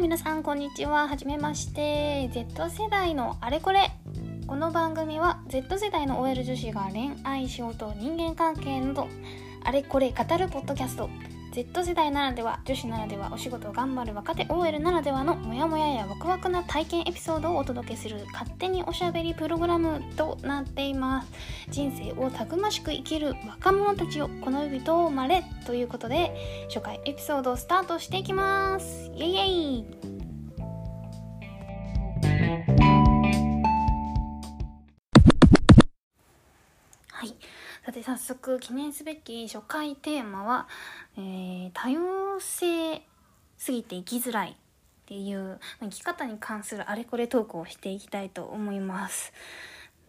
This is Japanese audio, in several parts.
皆さんこんにちは。はじめまして。Z 世代のあれこれ。この番組は Z 世代の OL 女子が恋愛仕事人間関係などあれこれ語るポッドキャスト。Z 世代ならでは女子ならではお仕事を頑張る若手 OL ならではのモヤモヤやワクワクな体験エピソードをお届けする勝手におしゃべりプログラムとなっています。人生をたくましく生きる若者たちをこの指とまれということで初回エピソードをスタートしていきます。イエイイエイ。さて早速記念すべき初回テーマは、えー多様性すぎて生きづらいっていう生き方に関するあれこれトークをしていきたいと思います。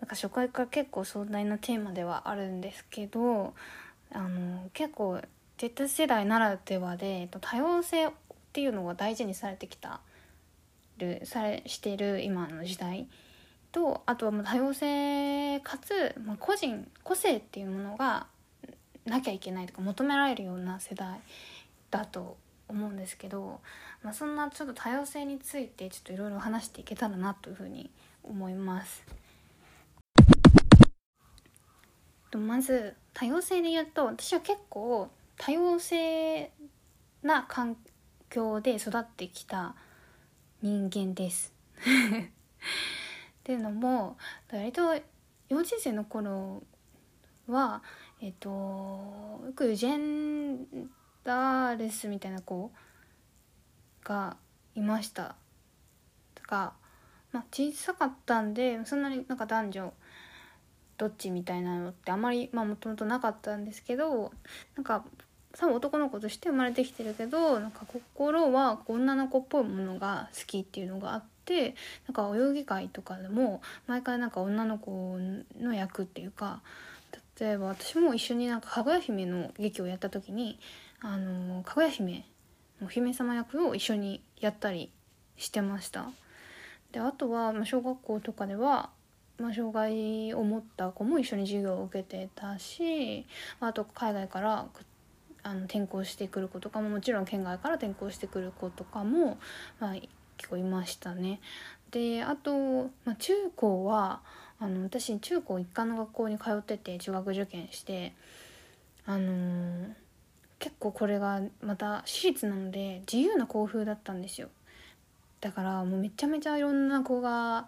なんか初回から結構壮大なテーマではあるんですけどあの結構 Z 世代ならではでえっと多様性っていうのが大事にされてきたるされしてる今の時代とあとはもう多様性かつ、まあ、個人個性っていうものがなきゃいけないとか求められるような世代だと思うんですけど、まあ、そんなちょっと多様性についてちょっといろいろ話していけたらなというふうに思います。とまず多様性で言うと私は結構多様性な環境で育ってきた人間です。っていうのも割と幼稚園生の頃はえっとよくジェンダーレスみたいな子がいました。とか、まあ、小さかったんでそんなになんか男女どっちみたいなのってあまりまあもともとなかったんですけどなんか多分男の子として生まれてきてるけどなんか心は女の子っぽいものが好きっていうのがあってなんか泳ぎ会とかでも毎回なんか女の子の役っていうか例えば私も一緒になんかかぐや姫の劇をやった時にあのかぐや姫お姫様役を一緒にやったりしてました。であとは、ま、小学校とかでは、まあ、障害を持った子も一緒に授業を受けてたしあと海外からあの転校してくる子とかももちろん県外から転校してくる子とかも、まあ、構いましたね。であと、まあ、中高はあの私中高一貫の学校に通ってて中学受験してあのー結構これがまた私立なので自由な校風だったんですよだからもうめちゃめちゃいろんな子が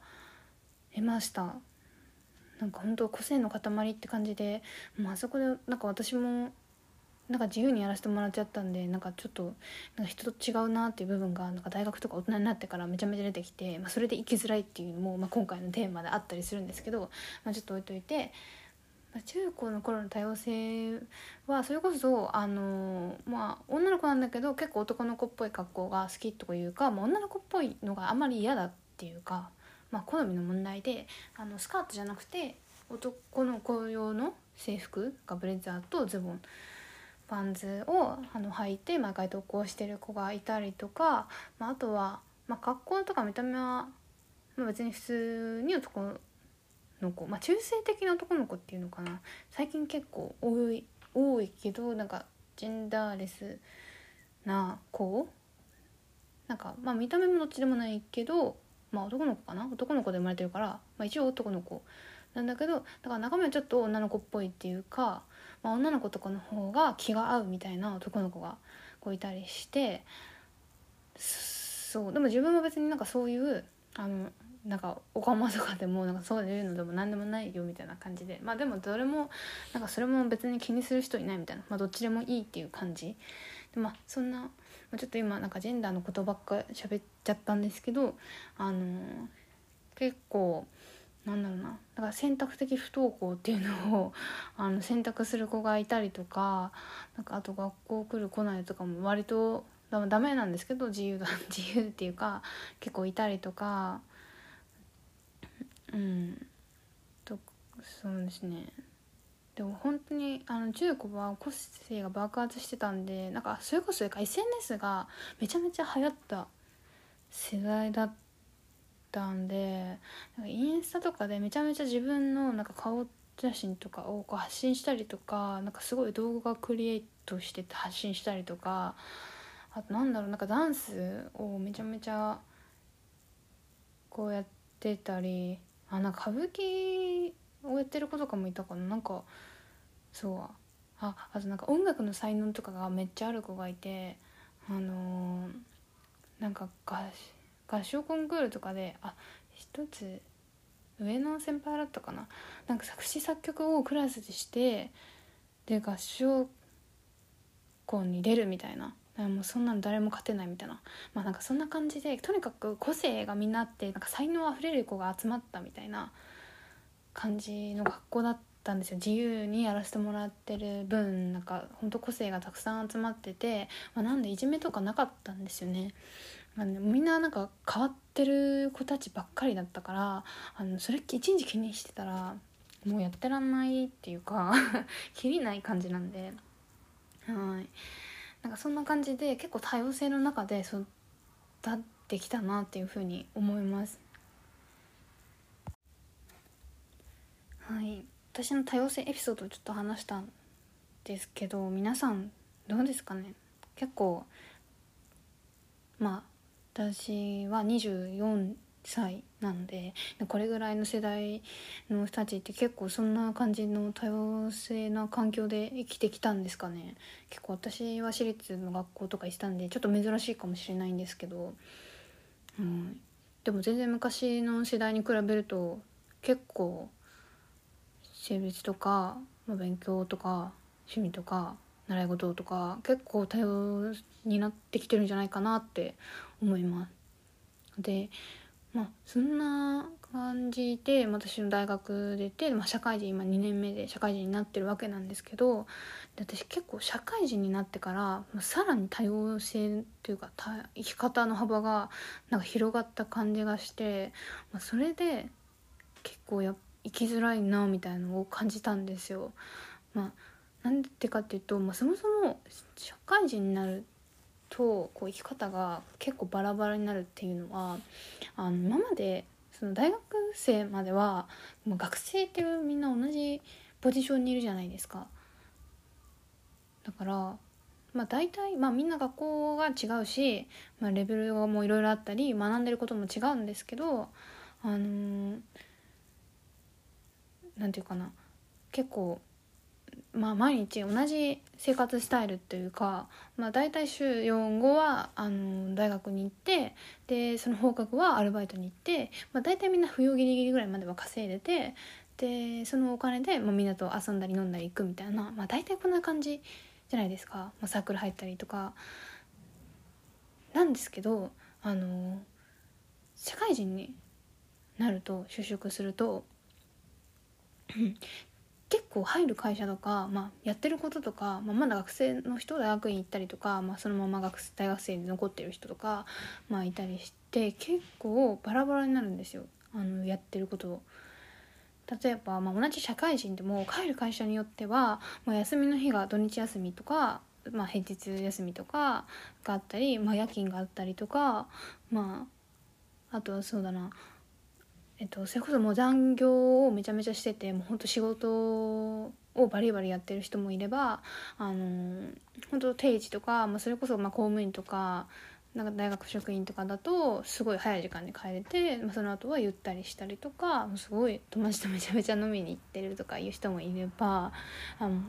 いましたなんか本当個性の塊って感じでもうあそこでなんか私もなんか自由にやらせてもらっちゃったんでなんかちょっとなんか人と違うなっていう部分がなんか大学とか大人になってからめちゃめちゃ出てきて、まあ、それで生きづらいっていうのも、まあ、今回のテーマであったりするんですけど、まあ、ちょっと置いといて、まあ、中高の頃の多様性はそれこそあのまあ女の子なんだけど結構男の子っぽい格好が好きとかいうか、まあ、女の子っぽいのがあまり嫌だっていうか、まあ、好みの問題であのスカートじゃなくて男の子用の制服がブレザーとズボン。パンツをあの履いて毎回登校してる子がいたりとか、まあ、あとは、まあ、格好とか見た目は、まあ、別に普通に男の子、まあ、中性的な男の子っていうのかな。最近結構多い多いけどなんかジェンダーレスな子。なんかまあ見た目もどっちでもないけどまあ男の子かな。男の子で生まれてるから、まあ、一応男の子なんだけどだから中身はちょっと女の子っぽいっていうか、まあ、女の子とかの方が気が合うみたいな男の子がこういたりしてそうでも自分は別になんかそういうあのなんかおかまとかでもなんかそういうのでも何でもないよみたいな感じでまあでもどれもなんかそれも別に気にする人いないみたいな、まあ、どっちでもいいっていう感じ。でまあそんな、ま、ちょっと今なんかジェンダーのことばっか喋っちゃったんですけどあのー結構なんだろうな。だから選択的不登校っていうのを あの選択する子がいたりとかなんかあと学校来る来ないとかも割とダメなんですけど自由だ 自由っていうか結構いたりとかうん。とそうですね。でも本当にあの中高は個性が爆発してたんでなんかそれこそ SNS がめちゃめちゃ流行った世代だったたんでなんかインスタとかでめちゃめちゃ自分のなんか顔写真とかをこう発信したりとかなんかすごい動画クリエイトしてて発信したりとかあとなんだろうなんかダンスをめちゃめちゃこうやってたりあなんか歌舞伎をやってる子とかもいたかな。なんかそうああとなんか音楽の才能とかがめっちゃある子がいてあのー、なんか合合唱コンクールとかであ一つ上の先輩だったかな。なんか作詞作曲をクラスでしてで合唱コンに出るみたいな。もうそんなの誰も勝てないみたいな。まあなんかそんな感じでとにかく個性がみんなあってなんか才能あふれる子が集まったみたいな。感じの学校だったんですよ。自由にやらせてもらってる分なんかほんと個性がたくさん集まってて、まあ、なんでいじめとかなかったんですよね。あのみんななんか変わってる子たちばっかりだったからあのそれ一日気にしてたらもうやってらんないっていうか 切りない感じなんで。はい。なんかそんな感じで結構多様性の中で育ってきたなっていうふうに思います。はい。私の多様性エピソードをちょっと話したんですけど皆さんどうですかね？結構まあ私は24歳なんでこれぐらいの世代の人たちって結構そんな感じの多様性な環境で生きてきたんですかね。結構私は私立の学校とか行ったんでちょっと珍しいかもしれないんですけど、うん、でも全然昔の世代に比べると結構性別とか、ま、勉強とか趣味とか習い事とか結構多様になってきてるんじゃないかなって思います。でまあそんな感じで私の大学出て、まあ、社会人今2年目で社会人になってるわけなんですけどで私結構社会人になってから、まあ、さらに多様性というか生き方の幅がなんか広がった感じがして、まあ、それで結構や生きづらいなみたいなのを感じたんですよ。まあ、なんでかっていうと、まあ、そもそも社会人になるとこう生き方が結構バラバラになるっていうのはあの今までその大学生まではもう学生っていうみんな同じポジションにいるじゃないですか。だからまあ大体、まあ、みんな学校が違うし、まあ、レベルもいろいろあったり学んでることも違うんですけどあのー、なんていうかな結構まあ、毎日同じ生活スタイルっていうか、まあ、大体週4後はあの大学に行ってでその放課後はアルバイトに行って、まあ、大体みんな冬ギリギリぐらいまでは稼いでてでそのお金で、まあ、みんなと遊んだり飲んだり行くみたいな、まあ、大体こんな感じじゃないですか、まあ、サークル入ったりとか。なんですけどあの社会人になると就職すると結構入る会社とか、まあ、やってることとか、まあ、まだ学生の人大学院行ったりとか、まあ、そのまま学大学生で残ってる人とか、まあ、いたりして結構バラバラになるんですよあのやってることを。例えば、まあ、同じ社会人でも帰る会社によっては、まあ、休みの日が土日休みとか、まあ、平日休みとかがあったり、まあ、夜勤があったりとか、まあ、あとはそうだなえっと、それこそもう残業をめちゃめちゃしててもうほんと仕事をバリバリやってる人もいればあの本当定時とか、まあ、それこそまあ公務員とかなんか大学職員とかだとすごい早い時間に帰れて、まあ、その後はゆったりしたりとかすごい友達と めちゃめちゃ飲みに行ってるとかいう人もいればあの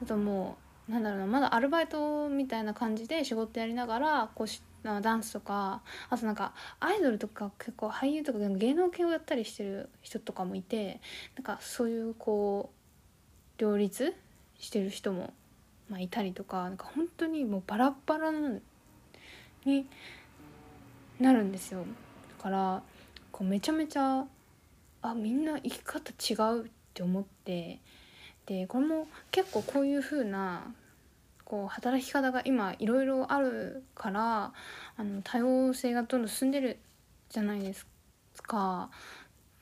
あともうなんだろうなまだアルバイトみたいな感じで仕事やりながらこうしてダンスとかあとなんかアイドルとか結構俳優とか芸能系をやったりしてる人とかもいてなんかそういうこう両立してる人も、まあ、いたりとかなんか本当にもうバラバラになるんですよ。だからこうめちゃめちゃあみんな生き方違うって思ってでこれも結構こういう風なこう働き方が今いろいろあるからあの多様性がどんどん進んでるじゃないですか。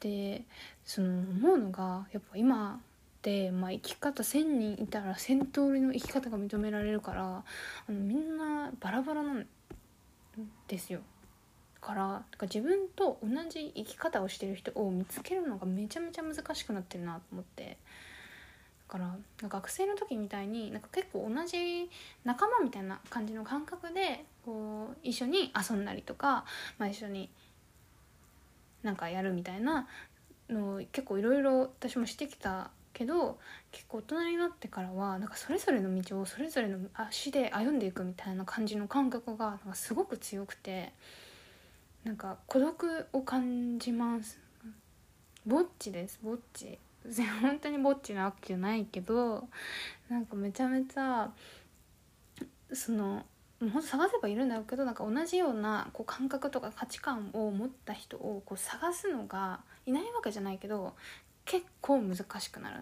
でその思うのがやっぱ今ってまあ、生き方1,000人いたら1,000通りの生き方が認められるからあのみんなバラバラなんですよ。からか自分と同じ生き方をしてる人を見つけるのがめちゃめちゃ難しくなってるなと思ってから学生の時みたいになんか結構同じ仲間みたいな感じの感覚でこう一緒に遊んだりとか、まあ、一緒になんかやるみたいなのを結構いろいろ私もしてきたけど結構大人になってからはなんかそれぞれの道をそれぞれの足で歩んでいくみたいな感じの感覚がなんかすごく強くてなんか孤独を感じます。ぼっちですぼっち。本当にぼっちなわけじゃないけどなんかめちゃめちゃそのほんと探せばいるんだろうけどなんか同じようなこう感覚とか価値観を持った人をこう探すのがいないわけじゃないけど結構難しくなる。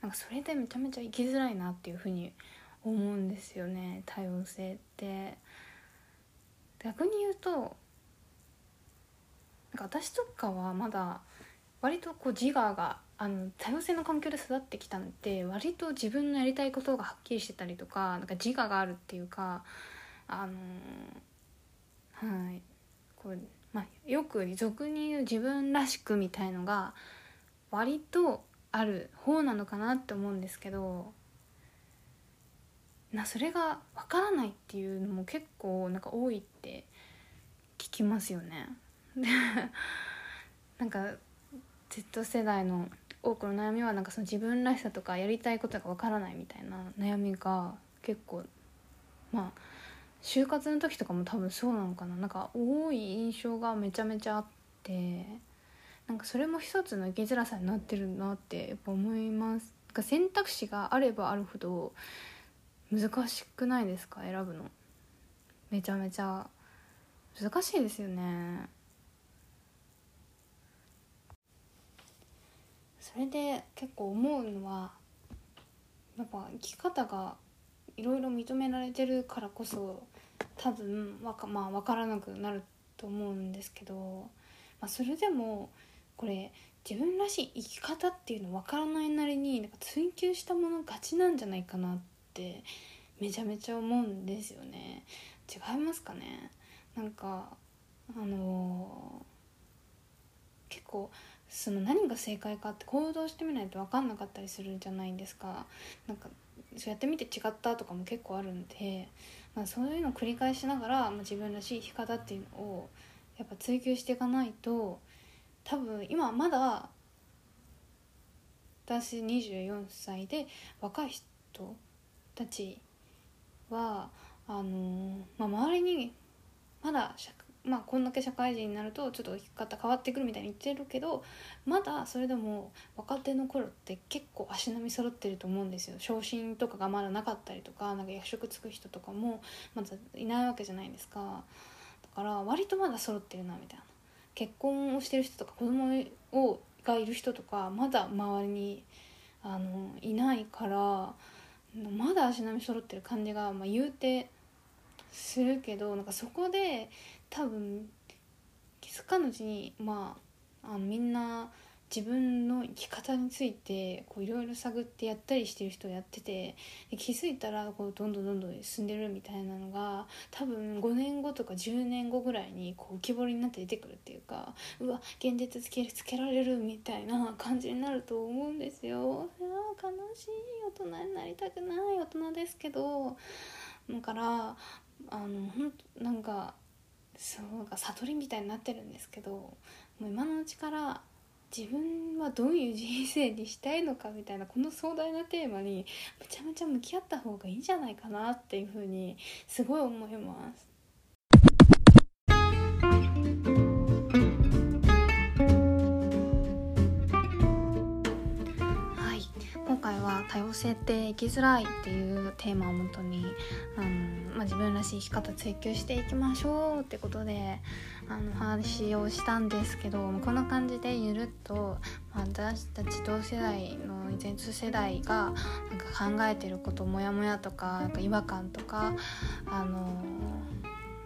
なんかそれでめちゃめちゃ生きづらいなっていうふうに思うんですよね多様性って。逆に言うとなんか私とかはまだ割とこう自我があの多様性の環境で育ってきたんで割と自分のやりたいことがはっきりしてたりとかなんか自我があるっていうかあのはいこう、まあ、よく俗に言う自分らしくみたいのが割とある方なのかなって思うんですけどなそれがわからないっていうのも結構なんか多いって聞きますよね。なんか Z 世代の多くの悩みはなんかその自分らしさとかやりたいことがわからないみたいな悩みが結構まあ就活の時とかも多分そうなのかな。なんか多い印象がめちゃめちゃあってなんかそれも一つの生きづらさになってるなってやっぱ思います。選択肢があればあるほど難しくないですか？選ぶの。めちゃめちゃ難しいですよねそれで結構思うのはやっぱ生き方がいろいろ認められてるからこそ多分わか,、まあ、分からなくなると思うんですけど、まあ、それでもこれ自分らしい生き方っていうの分からないなりになんか追求したもの勝ちなんじゃないかなってめちゃめちゃ思うんですよね。違いますかね？なんかあのー、結構その何が正解かって行動してみないと分かんなかったりするじゃないですか。なんかそうやってみて違ったとかも結構あるんで、まあ、そういうのを繰り返しながら、まあ、自分らしい生き方っていうのをやっぱ追求していかないと多分今まだ私24歳で若い人たちはあのまあ、周りにまだまあこんだけ社会人になるとちょっと生き方変わってくるみたいに言ってるけどまだそれでも若手の頃って結構足並み揃ってると思うんですよ。昇進とかがまだなかったりとかなんか役職つく人とかもまだいないわけじゃないですか。だから割とまだ揃ってるなみたいな。結婚をしてる人とか子供をがいる人とかまだ周りにあのいないからまだ足並み揃ってる感じが、まあ、言うてするけどなんかそこで多分気づかぬうちにまああのみんな自分の生き方についていろいろ探ってやったりしてる人をやってて気づいたらこうどんどんどんどん進んでるみたいなのが多分5年後とか10年後ぐらいにこう浮き彫りになって出てくるっていうかうわ現実つけつけられるみたいな感じになると思うんですよ。いや悲しい大人になりたくない大人ですけどだからあのほんなんかそうか悟りみたいになってるんですけどもう今のうちから自分はどういう人生にしたいのかみたいなこの壮大なテーマにめちゃめちゃ向き合った方がいいんじゃないかなっていうふうにすごい思います。多様性って生きづらいっていうテーマをもとにあの、まあ、自分らしい生き方追求していきましょうってことであの話をしたんですけどこんな感じでゆるっと、まあ、私たち同世代の Z 世代がなんか考えてることモヤモヤとかなんか違和感とかあの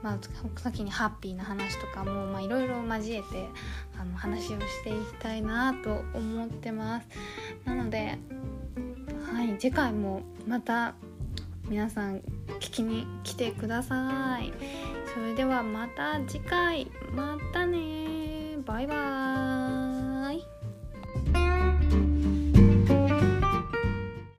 まあ、先にハッピーな話とかもいろいろ交えてあの話をしていきたいなと思ってます。なのではい次回もまた皆さん聞きに来てください。それではまた次回。またねバイバーイ。